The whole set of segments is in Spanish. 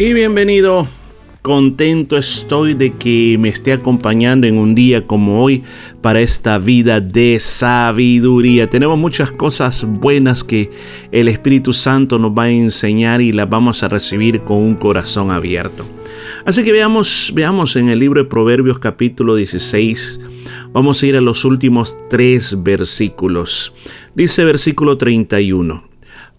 Y bienvenido. Contento estoy de que me esté acompañando en un día como hoy para esta vida de sabiduría. Tenemos muchas cosas buenas que el Espíritu Santo nos va a enseñar y las vamos a recibir con un corazón abierto. Así que veamos, veamos en el libro de Proverbios capítulo 16. Vamos a ir a los últimos tres versículos. Dice versículo 31.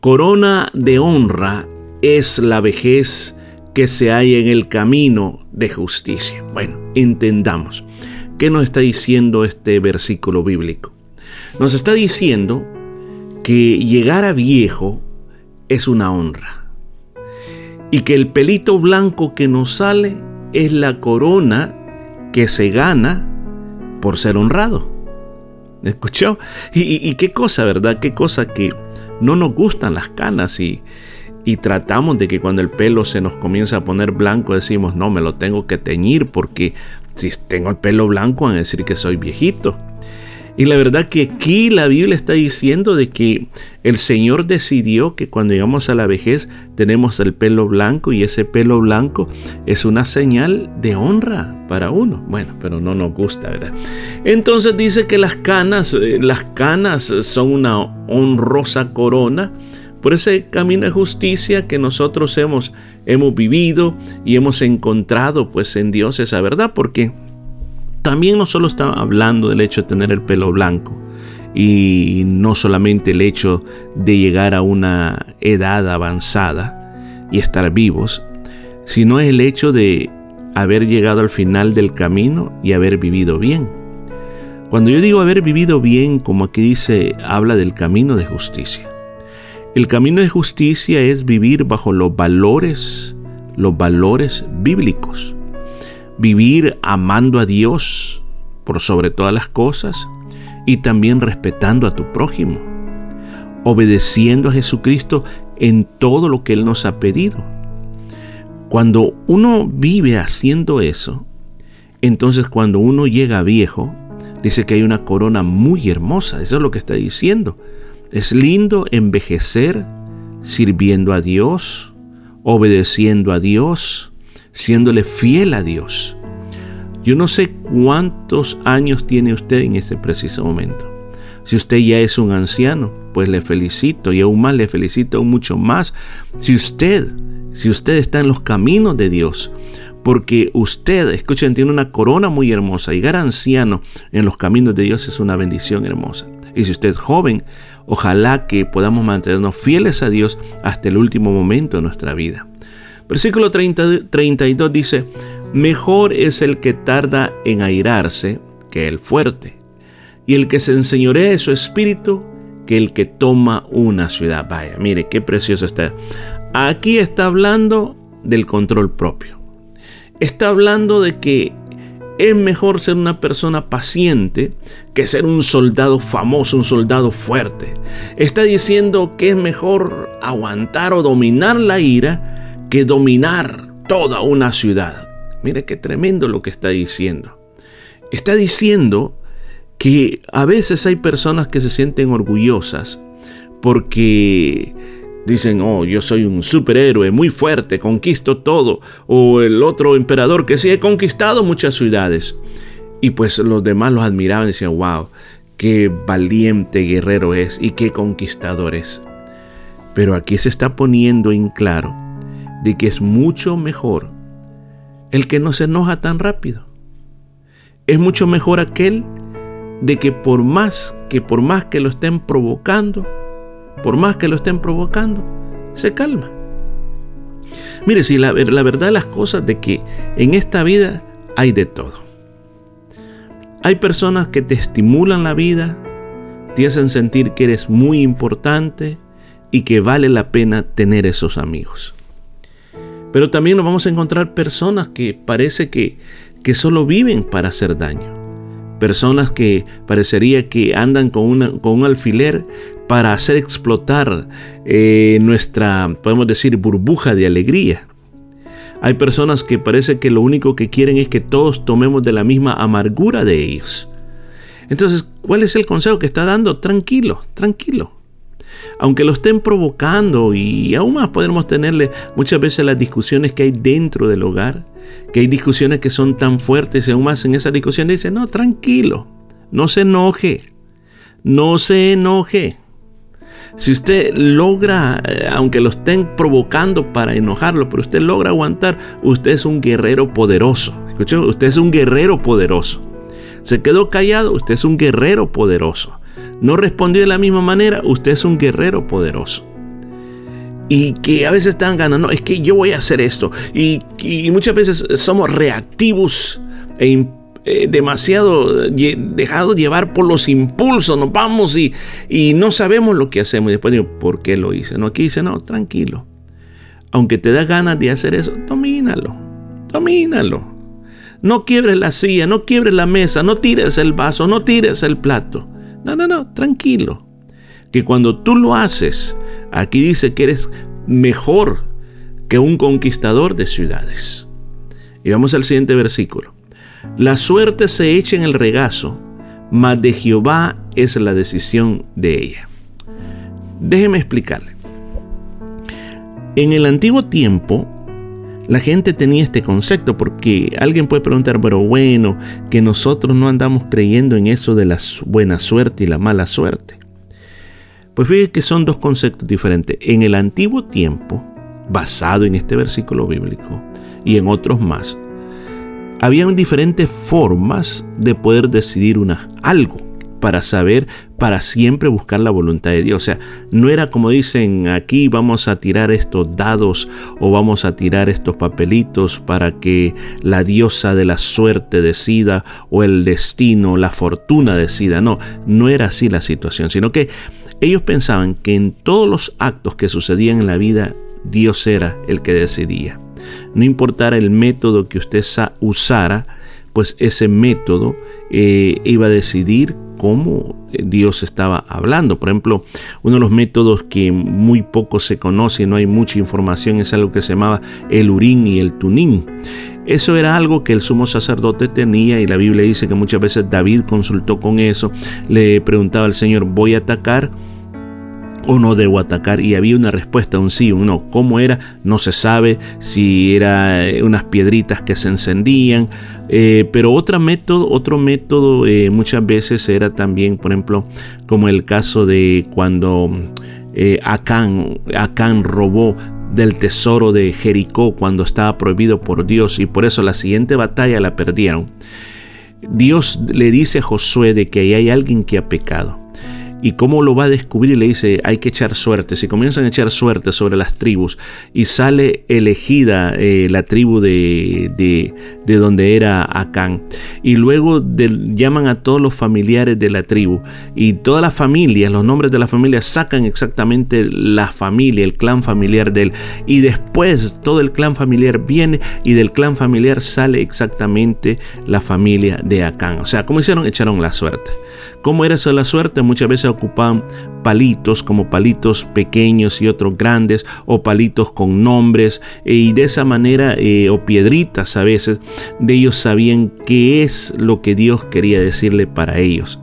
Corona de honra es la vejez que se halla en el camino de justicia. Bueno, entendamos. ¿Qué nos está diciendo este versículo bíblico? Nos está diciendo que llegar a viejo es una honra. Y que el pelito blanco que nos sale es la corona que se gana por ser honrado. ¿Escuchó? Y, y, qué cosa, ¿verdad? Qué cosa que no nos gustan las canas y, y tratamos de que cuando el pelo se nos comienza a poner blanco decimos, no, me lo tengo que teñir porque si tengo el pelo blanco van a decir que soy viejito. Y la verdad que aquí la Biblia está diciendo de que el Señor decidió que cuando llegamos a la vejez tenemos el pelo blanco y ese pelo blanco es una señal de honra para uno. Bueno, pero no nos gusta, ¿verdad? Entonces dice que las canas, eh, las canas son una honrosa corona por ese camino de justicia que nosotros hemos, hemos vivido y hemos encontrado pues en Dios esa verdad, porque también no solo está hablando del hecho de tener el pelo blanco y no solamente el hecho de llegar a una edad avanzada y estar vivos, sino el hecho de haber llegado al final del camino y haber vivido bien. Cuando yo digo haber vivido bien, como aquí dice, habla del camino de justicia. El camino de justicia es vivir bajo los valores, los valores bíblicos. Vivir amando a Dios por sobre todas las cosas y también respetando a tu prójimo. Obedeciendo a Jesucristo en todo lo que Él nos ha pedido. Cuando uno vive haciendo eso, entonces cuando uno llega viejo, dice que hay una corona muy hermosa. Eso es lo que está diciendo. Es lindo envejecer sirviendo a Dios, obedeciendo a Dios, siéndole fiel a Dios. Yo no sé cuántos años tiene usted en este preciso momento. Si usted ya es un anciano, pues le felicito y aún más le felicito mucho más. Si usted, si usted está en los caminos de Dios, porque usted, escuchen, tiene una corona muy hermosa. Llegar anciano en los caminos de Dios es una bendición hermosa. Y si usted es joven, ojalá que podamos mantenernos fieles a Dios hasta el último momento de nuestra vida. Versículo 32 dice, mejor es el que tarda en airarse que el fuerte, y el que se enseñorea de su espíritu que el que toma una ciudad. Vaya, mire qué precioso está. Aquí está hablando del control propio. Está hablando de que es mejor ser una persona paciente que ser un soldado famoso, un soldado fuerte. Está diciendo que es mejor aguantar o dominar la ira que dominar toda una ciudad. Mire qué tremendo lo que está diciendo. Está diciendo que a veces hay personas que se sienten orgullosas porque Dicen, oh, yo soy un superhéroe muy fuerte, conquisto todo. O el otro emperador que sí he conquistado muchas ciudades. Y pues los demás los admiraban y decían, wow, qué valiente guerrero es y qué conquistador es. Pero aquí se está poniendo en claro de que es mucho mejor el que no se enoja tan rápido. Es mucho mejor aquel de que por más que por más que lo estén provocando, por más que lo estén provocando, se calma. Mire, si la, la verdad de las cosas de que en esta vida hay de todo. Hay personas que te estimulan la vida, te hacen sentir que eres muy importante, y que vale la pena tener esos amigos. Pero también nos vamos a encontrar personas que parece que, que solo viven para hacer daño. Personas que parecería que andan con, una, con un alfiler para hacer explotar eh, nuestra, podemos decir, burbuja de alegría. Hay personas que parece que lo único que quieren es que todos tomemos de la misma amargura de ellos. Entonces, ¿cuál es el consejo que está dando? Tranquilo, tranquilo aunque lo estén provocando y aún más podemos tenerle muchas veces las discusiones que hay dentro del hogar, que hay discusiones que son tan fuertes y aún más en esa discusión dice, no, tranquilo, no se enoje, no se enoje. Si usted logra, eh, aunque lo estén provocando para enojarlo, pero usted logra aguantar, usted es un guerrero poderoso. ¿Escuchó? Usted es un guerrero poderoso. Se quedó callado, usted es un guerrero poderoso no respondió de la misma manera, usted es un guerrero poderoso. Y que a veces están ganando, no, es que yo voy a hacer esto. Y, muchas veces somos reactivos e eh, demasiado dejados llevar por los impulsos, nos vamos y, y no sabemos lo que hacemos. Y después digo, ¿por qué lo hice? No, aquí dice, no, tranquilo. Aunque te da ganas de hacer eso, domínalo, domínalo. No quiebres la silla, no quiebres la mesa, no tires el vaso, no tires el plato. No, no, no, tranquilo. Que cuando tú lo haces, aquí dice que eres mejor que un conquistador de ciudades. Y vamos al siguiente versículo. La suerte se echa en el regazo, mas de Jehová es la decisión de ella. Déjeme explicarle. En el antiguo tiempo, la gente tenía este concepto porque alguien puede preguntar, pero bueno, que nosotros no andamos creyendo en eso de la buena suerte y la mala suerte. Pues fíjate que son dos conceptos diferentes. En el antiguo tiempo, basado en este versículo bíblico y en otros más, habían diferentes formas de poder decidir una, algo para saber, para siempre buscar la voluntad de Dios. O sea, no era como dicen aquí vamos a tirar estos dados o vamos a tirar estos papelitos para que la diosa de la suerte decida o el destino, la fortuna decida. No, no era así la situación, sino que ellos pensaban que en todos los actos que sucedían en la vida, Dios era el que decidía. No importara el método que usted usara, pues ese método eh, iba a decidir cómo eh, Dios estaba hablando. Por ejemplo, uno de los métodos que muy poco se conoce y no hay mucha información es algo que se llamaba el urín y el tunín. Eso era algo que el sumo sacerdote tenía y la Biblia dice que muchas veces David consultó con eso, le preguntaba al Señor, ¿voy a atacar? O no debo atacar y había una respuesta, un sí, un no. ¿Cómo era? No se sabe si era eh, unas piedritas que se encendían, eh, pero otro método, otro método eh, muchas veces era también, por ejemplo, como el caso de cuando Acán, Acán robó del tesoro de Jericó cuando estaba prohibido por Dios y por eso la siguiente batalla la perdieron. Dios le dice a Josué de que ahí hay alguien que ha pecado y cómo lo va a descubrir, le dice, hay que echar suerte. Si comienzan a echar suerte sobre las tribus y sale elegida eh, la tribu de, de, donde era Acán, y luego llaman a todos los familiares de la tribu, y todas las familias, los nombres de la familia, sacan exactamente la familia, el clan familiar de él, y después todo el clan familiar viene y del clan familiar sale exactamente la familia de Acán. O sea, ¿cómo hicieron? Echaron la suerte. ¿Cómo era eso la suerte? Muchas veces ocupaban palitos como palitos pequeños y otros grandes o palitos con nombres y de esa manera eh, o piedritas a veces de ellos sabían qué es lo que Dios quería decirle para ellos.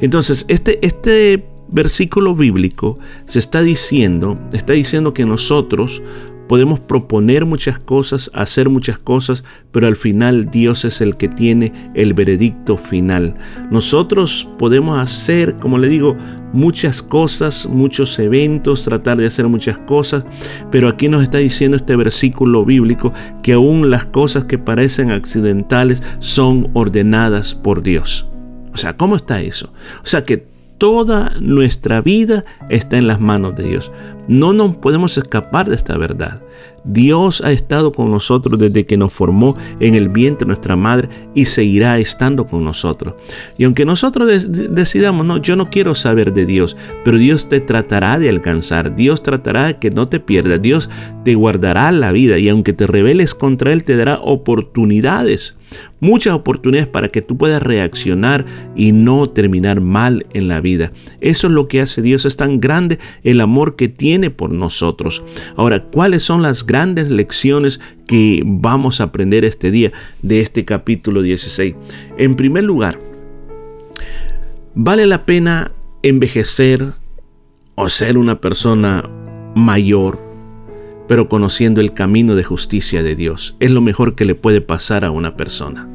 Entonces este, este versículo bíblico se está diciendo, está diciendo que nosotros Podemos proponer muchas cosas, hacer muchas cosas, pero al final Dios es el que tiene el veredicto final. Nosotros podemos hacer, como le digo, muchas cosas, muchos eventos, tratar de hacer muchas cosas, pero aquí nos está diciendo este versículo bíblico que aún las cosas que parecen accidentales son ordenadas por Dios. O sea, ¿cómo está eso? O sea que toda nuestra vida está en las manos de Dios. No nos podemos escapar de esta verdad. Dios ha estado con nosotros desde que nos formó en el vientre nuestra madre y seguirá estando con nosotros. Y aunque nosotros decidamos, no, yo no quiero saber de Dios, pero Dios te tratará de alcanzar, Dios tratará de que no te pierdas, Dios te guardará la vida y aunque te rebeles contra Él, te dará oportunidades muchas oportunidades para que tú puedas reaccionar y no terminar mal en la vida. Eso es lo que hace Dios, es tan grande el amor que tiene por nosotros. Ahora, ¿cuáles son las grandes lecciones que vamos a aprender este día de este capítulo 16? En primer lugar, ¿vale la pena envejecer o ser una persona mayor pero conociendo el camino de justicia de Dios. Es lo mejor que le puede pasar a una persona.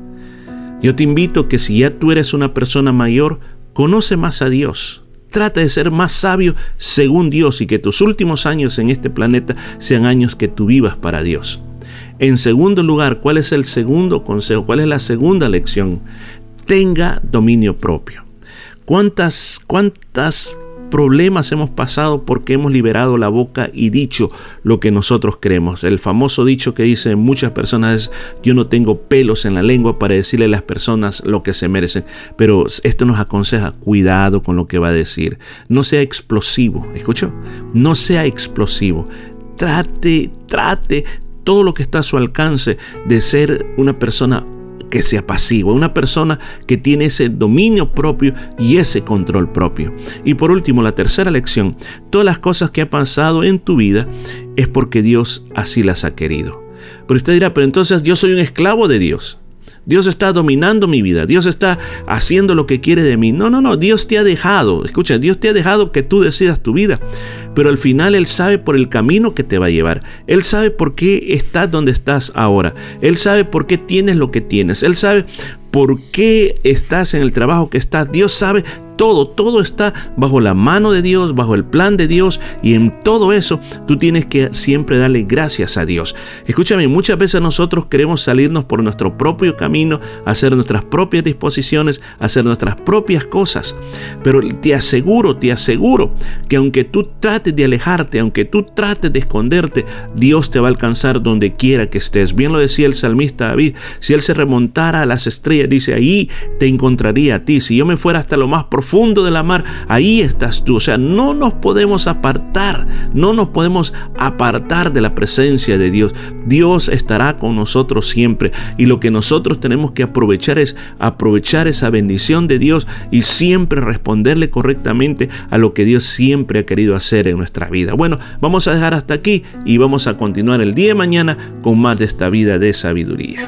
Yo te invito que si ya tú eres una persona mayor, conoce más a Dios. Trata de ser más sabio según Dios y que tus últimos años en este planeta sean años que tú vivas para Dios. En segundo lugar, ¿cuál es el segundo consejo? ¿Cuál es la segunda lección? Tenga dominio propio. ¿Cuántas, cuántas problemas hemos pasado porque hemos liberado la boca y dicho lo que nosotros creemos. El famoso dicho que dicen muchas personas es yo no tengo pelos en la lengua para decirle a las personas lo que se merecen. Pero esto nos aconseja cuidado con lo que va a decir. No sea explosivo, ¿escuchó? No sea explosivo. Trate, trate todo lo que está a su alcance de ser una persona que sea pasivo, una persona que tiene ese dominio propio y ese control propio. Y por último, la tercera lección, todas las cosas que ha pasado en tu vida es porque Dios así las ha querido. Pero usted dirá, pero entonces yo soy un esclavo de Dios. Dios está dominando mi vida, Dios está haciendo lo que quiere de mí. No, no, no, Dios te ha dejado, escucha, Dios te ha dejado que tú decidas tu vida, pero al final Él sabe por el camino que te va a llevar, Él sabe por qué estás donde estás ahora, Él sabe por qué tienes lo que tienes, Él sabe por qué estás en el trabajo que estás, Dios sabe todo, todo está bajo la mano de Dios, bajo el plan de Dios y en todo eso tú tienes que siempre darle gracias a Dios. Escúchame, muchas veces nosotros queremos salirnos por nuestro propio camino, hacer nuestras propias disposiciones, hacer nuestras propias cosas, pero te aseguro, te aseguro que aunque tú trates de alejarte, aunque tú trates de esconderte, Dios te va a alcanzar donde quiera que estés. Bien lo decía el salmista David, si él se remontara a las estrellas, dice, ahí te encontraría a ti. Si yo me fuera hasta lo más profundo, fondo de la mar, ahí estás tú. O sea, no nos podemos apartar, no nos podemos apartar de la presencia de Dios. Dios estará con nosotros siempre y lo que nosotros tenemos que aprovechar es aprovechar esa bendición de Dios y siempre responderle correctamente a lo que Dios siempre ha querido hacer en nuestra vida. Bueno, vamos a dejar hasta aquí y vamos a continuar el día de mañana con más de esta vida de sabiduría.